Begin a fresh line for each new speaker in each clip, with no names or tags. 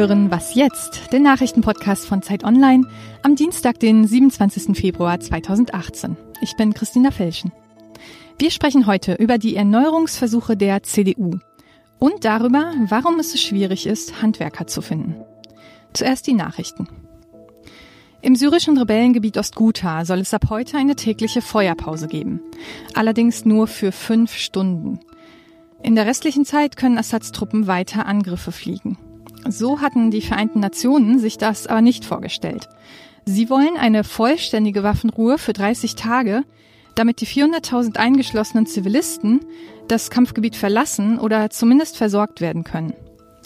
hören Was jetzt, den Nachrichtenpodcast von Zeit Online am Dienstag, den 27. Februar 2018. Ich bin Christina Felschen. Wir sprechen heute über die Erneuerungsversuche der CDU und darüber, warum es so schwierig ist, Handwerker zu finden. Zuerst die Nachrichten. Im syrischen Rebellengebiet Ostguta soll es ab heute eine tägliche Feuerpause geben. Allerdings nur für fünf Stunden. In der restlichen Zeit können Assads Truppen weiter Angriffe fliegen. So hatten die Vereinten Nationen sich das aber nicht vorgestellt. Sie wollen eine vollständige Waffenruhe für 30 Tage, damit die 400.000 eingeschlossenen Zivilisten das Kampfgebiet verlassen oder zumindest versorgt werden können.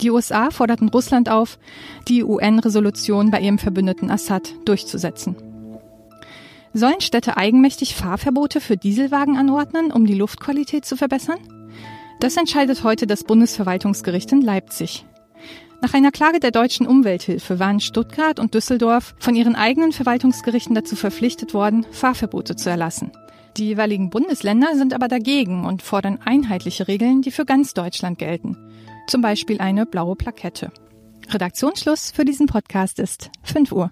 Die USA forderten Russland auf, die UN-Resolution bei ihrem Verbündeten Assad durchzusetzen. Sollen Städte eigenmächtig Fahrverbote für Dieselwagen anordnen, um die Luftqualität zu verbessern? Das entscheidet heute das Bundesverwaltungsgericht in Leipzig. Nach einer Klage der deutschen Umwelthilfe waren Stuttgart und Düsseldorf von ihren eigenen Verwaltungsgerichten dazu verpflichtet worden, Fahrverbote zu erlassen. Die jeweiligen Bundesländer sind aber dagegen und fordern einheitliche Regeln, die für ganz Deutschland gelten. Zum Beispiel eine blaue Plakette. Redaktionsschluss für diesen Podcast ist 5 Uhr.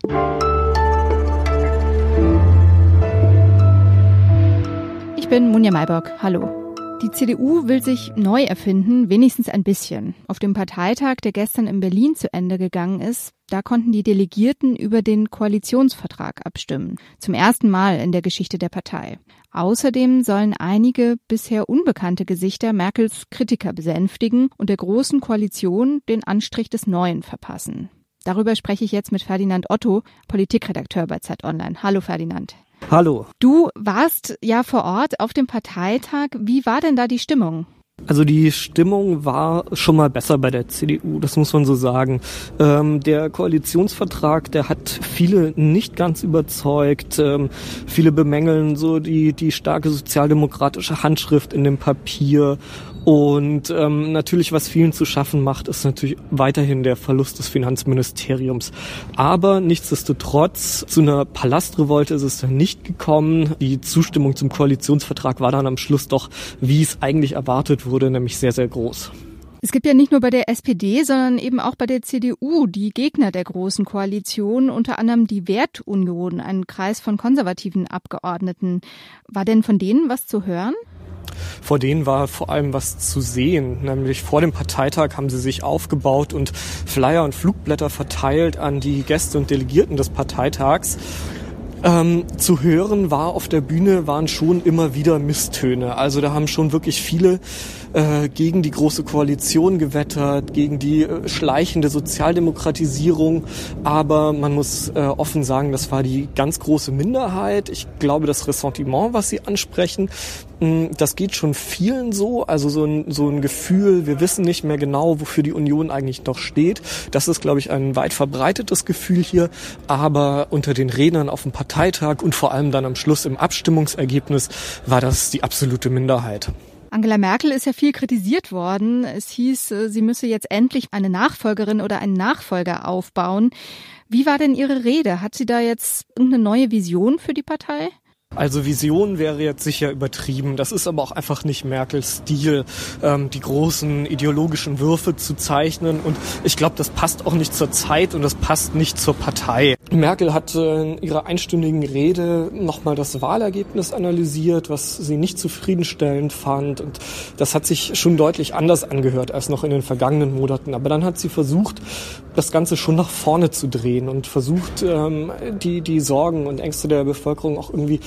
Ich bin Munja Maybock. Hallo. Die CDU will sich neu erfinden, wenigstens ein bisschen. Auf dem Parteitag, der gestern in Berlin zu Ende gegangen ist, da konnten die Delegierten über den Koalitionsvertrag abstimmen. Zum ersten Mal in der Geschichte der Partei. Außerdem sollen einige bisher unbekannte Gesichter Merkels Kritiker besänftigen und der großen Koalition den Anstrich des Neuen verpassen. Darüber spreche ich jetzt mit Ferdinand Otto, Politikredakteur bei Zeit Online. Hallo Ferdinand.
Hallo.
Du warst ja vor Ort auf dem Parteitag. Wie war denn da die Stimmung?
Also die Stimmung war schon mal besser bei der CDU, das muss man so sagen. Ähm, der Koalitionsvertrag, der hat viele nicht ganz überzeugt. Ähm, viele bemängeln so die, die starke sozialdemokratische Handschrift in dem Papier und ähm, natürlich, was vielen zu schaffen macht, ist natürlich weiterhin der Verlust des Finanzministeriums. Aber nichtsdestotrotz, zu einer Palastrevolte ist es dann nicht gekommen. Die Zustimmung zum Koalitionsvertrag war dann am Schluss doch, wie es eigentlich erwartet wurde, nämlich sehr, sehr groß.
Es gibt ja nicht nur bei der SPD, sondern eben auch bei der CDU die Gegner der großen Koalition, unter anderem die Wertunion, ein Kreis von konservativen Abgeordneten. War denn von denen was zu hören?
Vor denen war vor allem was zu sehen, nämlich vor dem Parteitag haben sie sich aufgebaut und Flyer und Flugblätter verteilt an die Gäste und Delegierten des Parteitags. Ähm, zu hören war auf der Bühne waren schon immer wieder Misstöne. Also da haben schon wirklich viele äh, gegen die große Koalition gewettert, gegen die äh, schleichende Sozialdemokratisierung. Aber man muss äh, offen sagen, das war die ganz große Minderheit. Ich glaube, das Ressentiment, was Sie ansprechen, mh, hm, das geht schon vielen so. Also so ein, so ein Gefühl, wir wissen nicht mehr genau, wofür die Union eigentlich noch steht. Das ist, glaube ich, ein weit verbreitetes Gefühl hier. Aber unter den Rednern auf dem Parteitag und vor allem dann am Schluss im Abstimmungsergebnis war das die absolute Minderheit.
Angela Merkel ist ja viel kritisiert worden. Es hieß, äh, sie müsse jetzt endlich eine Nachfolgerin oder einen Nachfolger aufbauen. Wie war denn Ihre Rede? Hat sie da jetzt irgendeine neue Vision für die Partei?
Also Vision wäre jetzt sicher übertrieben. Das ist aber auch einfach nicht Merkels Stil, ähm, die großen ideologischen Würfe zu zeichnen. Und ich glaube, das passt auch nicht zur Zeit und das passt nicht zur Partei. Merkel hat in ihrer einstündigen Rede nochmal das Wahlergebnis analysiert, was sie nicht zufriedenstellend fand. Und das hat sich schon deutlich anders angehört als noch in den vergangenen Monaten. Aber dann hat sie versucht, das Ganze schon nach vorne zu drehen und versucht, ähm, die, die Sorgen und Ängste der Bevölkerung auch irgendwie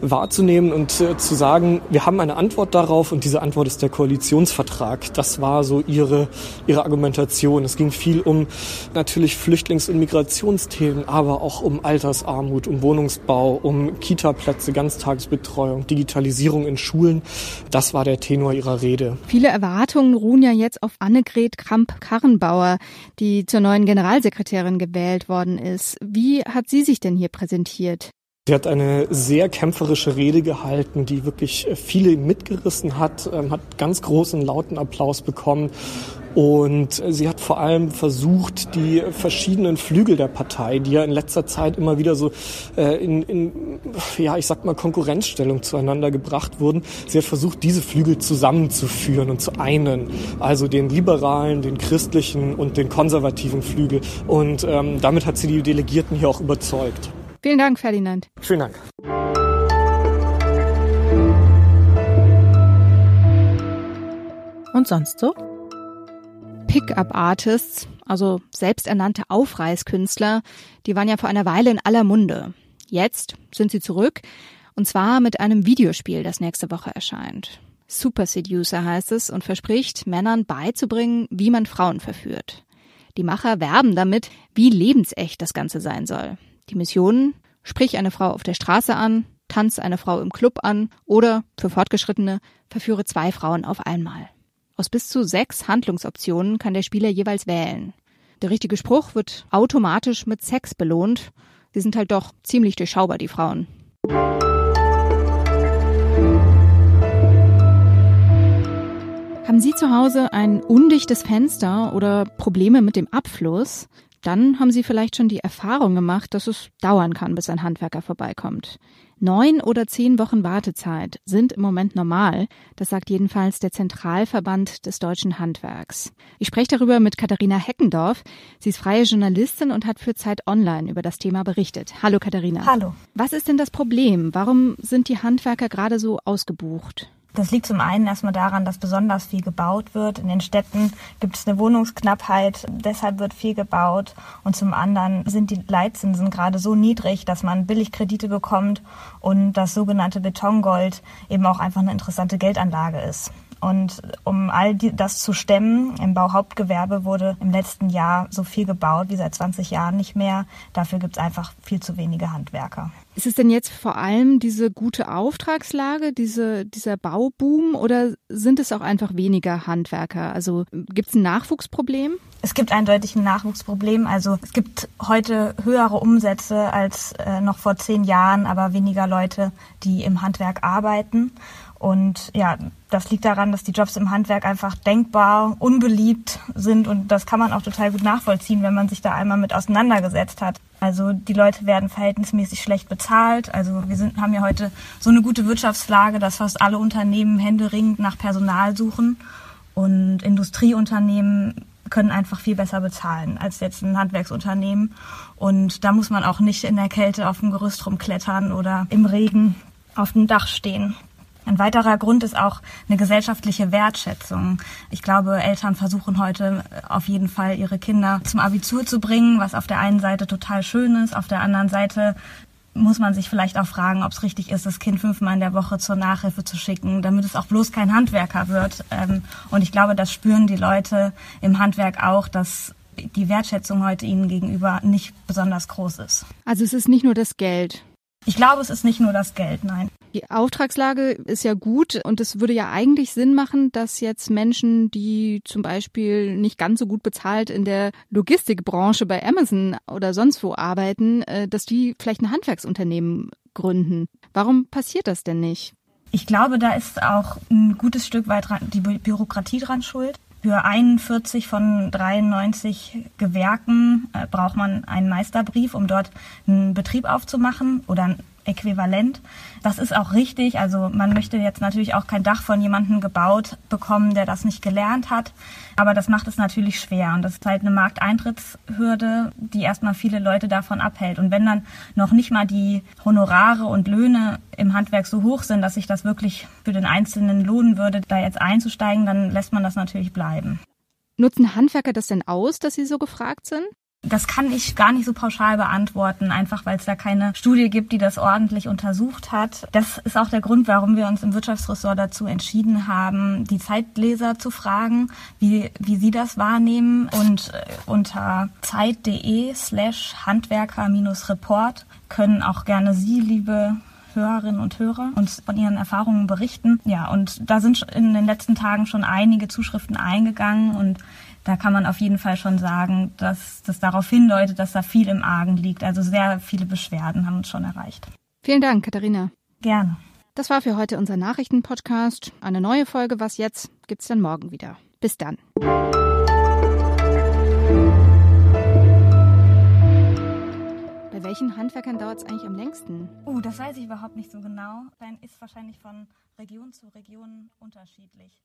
wahrzunehmen und äh, zu sagen, wir haben eine Antwort darauf und diese Antwort ist der Koalitionsvertrag. Das war so ihre, ihre Argumentation. Es ging viel um natürlich Flüchtlings- und Migrationsthemen, aber auch um Altersarmut, um Wohnungsbau, um Kita-Plätze, Ganztagesbetreuung, Digitalisierung in Schulen. Das war der Tenor ihrer Rede.
Viele Erwartungen ruhen ja jetzt auf Annegret Kramp-Karrenbauer, die zur neuen Generalsekretärin gewählt worden ist. Wie hat sie sich denn hier präsentiert?
Sie hat eine sehr kämpferische Rede gehalten, die wirklich viele mitgerissen hat, ähm, hat ganz großen lauten Applaus bekommen Und sie hat vor allem versucht, die verschiedenen Flügel der Partei, die ja in letzter Zeit immer wieder so äh, in, in, ja, ich sag mal, Konkurrenzstellung zueinander gebracht wurden, sie hat versucht, diese Flügel zusammenzuführen und zu einen. Also den liberalen, den christlichen und den konservativen Flügel. Und ähm, damit hat sie die Delegierten hier auch überzeugt.
Vielen Dank, Ferdinand.
Vielen Dank.
Und sonst so?
Pickup-Artists, also selbsternannte Aufreißkünstler, die waren ja vor einer Weile in aller Munde. Jetzt sind sie zurück, und zwar mit einem Videospiel, das nächste Woche erscheint. Super Seducer heißt es und verspricht, Männern beizubringen, wie man Frauen verführt. Die Macher werben damit, wie lebensecht das Ganze sein soll. Die Missionen, sprich eine Frau auf der Straße an, tanz eine Frau im Club an oder, für Fortgeschrittene, verführe zwei Frauen auf einmal. Aus bis zu sechs Handlungsoptionen kann der Spieler jeweils wählen. Der richtige Spruch wird automatisch mit Sex belohnt. Sie sind halt doch ziemlich durchschaubar, die Frauen. Haben Sie zu Hause ein undichtes Fenster oder Probleme mit dem Abfluss? Dann haben Sie vielleicht schon die Erfahrung gemacht, dass es dauern kann, bis ein Handwerker vorbeikommt. Neun oder zehn Wochen Wartezeit sind im Moment normal. Das sagt jedenfalls der Zentralverband des deutschen Handwerks. Ich spreche darüber mit Katharina Heckendorf. Sie ist freie Journalistin und hat für Zeit Online über das Thema berichtet. Hallo Katharina.
Hallo.
Was ist denn das Problem? Warum sind die Handwerker gerade so ausgebucht?
Das liegt zum einen erstmal daran, dass besonders viel gebaut wird. In den Städten gibt es eine Wohnungsknappheit, deshalb wird viel gebaut. Und zum anderen sind die Leitzinsen gerade so niedrig, dass man billig Kredite bekommt und das sogenannte Betongold eben auch einfach eine interessante Geldanlage ist. Und um all die, das zu stemmen, im Bauhauptgewerbe wurde im letzten Jahr so viel gebaut wie seit 20 Jahren nicht mehr. Dafür gibt es einfach viel zu wenige Handwerker.
Ist es denn jetzt vor allem diese gute Auftragslage, diese, dieser Bauboom oder sind es auch einfach weniger Handwerker? Also gibt es ein Nachwuchsproblem?
Es gibt eindeutig ein Nachwuchsproblem. Also es gibt heute höhere Umsätze als äh, noch vor zehn Jahren, aber weniger Leute, die im Handwerk arbeiten. Und ja, das liegt daran, dass die Jobs im Handwerk einfach denkbar unbeliebt sind und das kann man auch total gut nachvollziehen, wenn man sich da einmal mit auseinandergesetzt hat. Also die Leute werden verhältnismäßig schlecht bezahlt. Also wir sind, haben ja heute so eine gute Wirtschaftslage, dass fast alle Unternehmen händeringend nach Personal suchen und Industrieunternehmen können einfach viel besser bezahlen als jetzt ein Handwerksunternehmen. Und da muss man auch nicht in der Kälte auf dem Gerüst rumklettern oder im Regen auf dem Dach stehen. Ein weiterer Grund ist auch eine gesellschaftliche Wertschätzung. Ich glaube, Eltern versuchen heute auf jeden Fall ihre Kinder zum Abitur zu bringen, was auf der einen Seite total schön ist, auf der anderen Seite muss man sich vielleicht auch fragen, ob es richtig ist, das Kind fünfmal in der Woche zur Nachhilfe zu schicken, damit es auch bloß kein Handwerker wird. Ähm, und ich glaube, das spüren die Leute im Handwerk auch, dass die Wertschätzung heute ihnen gegenüber nicht besonders groß ist.
Also es ist nicht nur das Geld.
Ich glaube, es ist nicht nur das Geld, nein.
Die Auftragslage ist ja gut und es würde ja eigentlich Sinn machen, dass jetzt Menschen, die zum Beispiel nicht ganz so gut bezahlt in der Logistikbranche bei Amazon oder sonst wo arbeiten, äh, dass die vielleicht ein Handwerksunternehmen gründen. Warum passiert das denn nicht?
Ich glaube, da ist auch ein gutes Stück weit die Bürokratie dran schuld. Für 41 von 93 Gewerken äh, braucht man einen Meisterbrief, um dort einen Betrieb aufzumachen oder äquivalent. Das ist auch richtig. Also man möchte jetzt natürlich auch kein Dach von jemandem gebaut bekommen, der das nicht gelernt hat. Aber das macht es natürlich schwer. Und das ist halt eine Markteintrittshürde, die erstmal viele Leute davon abhält. Und wenn dann noch nicht mal die Honorare und Löhne im Handwerk so hoch sind, dass sich das wirklich für den Einzelnen lohnen würde, da jetzt einzusteigen, dann lässt man das natürlich bleiben.
Nutzen Handwerker das denn aus, dass sie so gefragt sind?
Das kann ich gar nicht so pauschal beantworten, einfach weil es da keine Studie gibt, die das ordentlich untersucht hat. Das ist auch der Grund, warum wir uns im Wirtschaftsressort dazu entschieden haben, die Zeitleser zu fragen, wie, wie sie das wahrnehmen. Und äh, unter zeit.de slash Handwerker-Report können auch gerne Sie, liebe Hörerinnen und Hörer uns von ihren Erfahrungen berichten. Ja, und da sind in den letzten Tagen schon einige Zuschriften eingegangen und da kann man auf jeden Fall schon sagen, dass das darauf hindeutet, dass da viel im Argen liegt. Also sehr viele Beschwerden haben uns schon erreicht.
Vielen Dank, Katharina.
Gerne.
Das war für heute unser Nachrichtenpodcast. Eine neue Folge Was jetzt gibt's dann morgen wieder. Bis dann. Welchen Handwerkern dauert es eigentlich am längsten?
Uh, das weiß ich überhaupt nicht so genau. Ist wahrscheinlich von Region zu Region unterschiedlich.